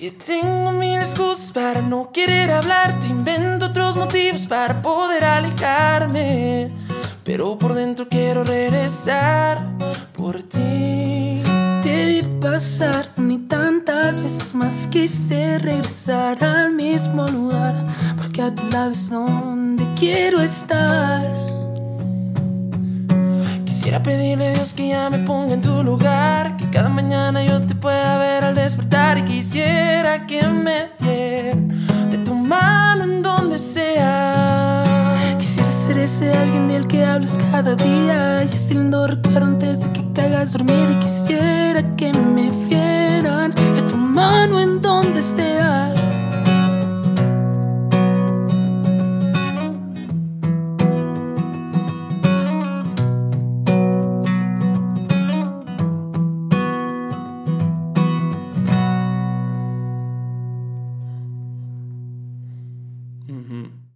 Que tengo mil excusas para no querer hablarte, invento otros motivos para poder alejarme, pero por dentro quiero regresar por ti. Te vi pasar ni tantas veces más quise regresar al mismo lugar, porque a tu lado es donde quiero estar. Quisiera pedirle a Dios que ya me ponga en tu lugar, que cada mañana yo te pueda ver al despertar y quisiera que me viera de tu mano en donde sea. Quisiera ser ese alguien del que hablas cada día y ese lindo recuerdo antes de que caigas dormida y quisiera que me vieran de tu mano en donde sea. Mm-hmm.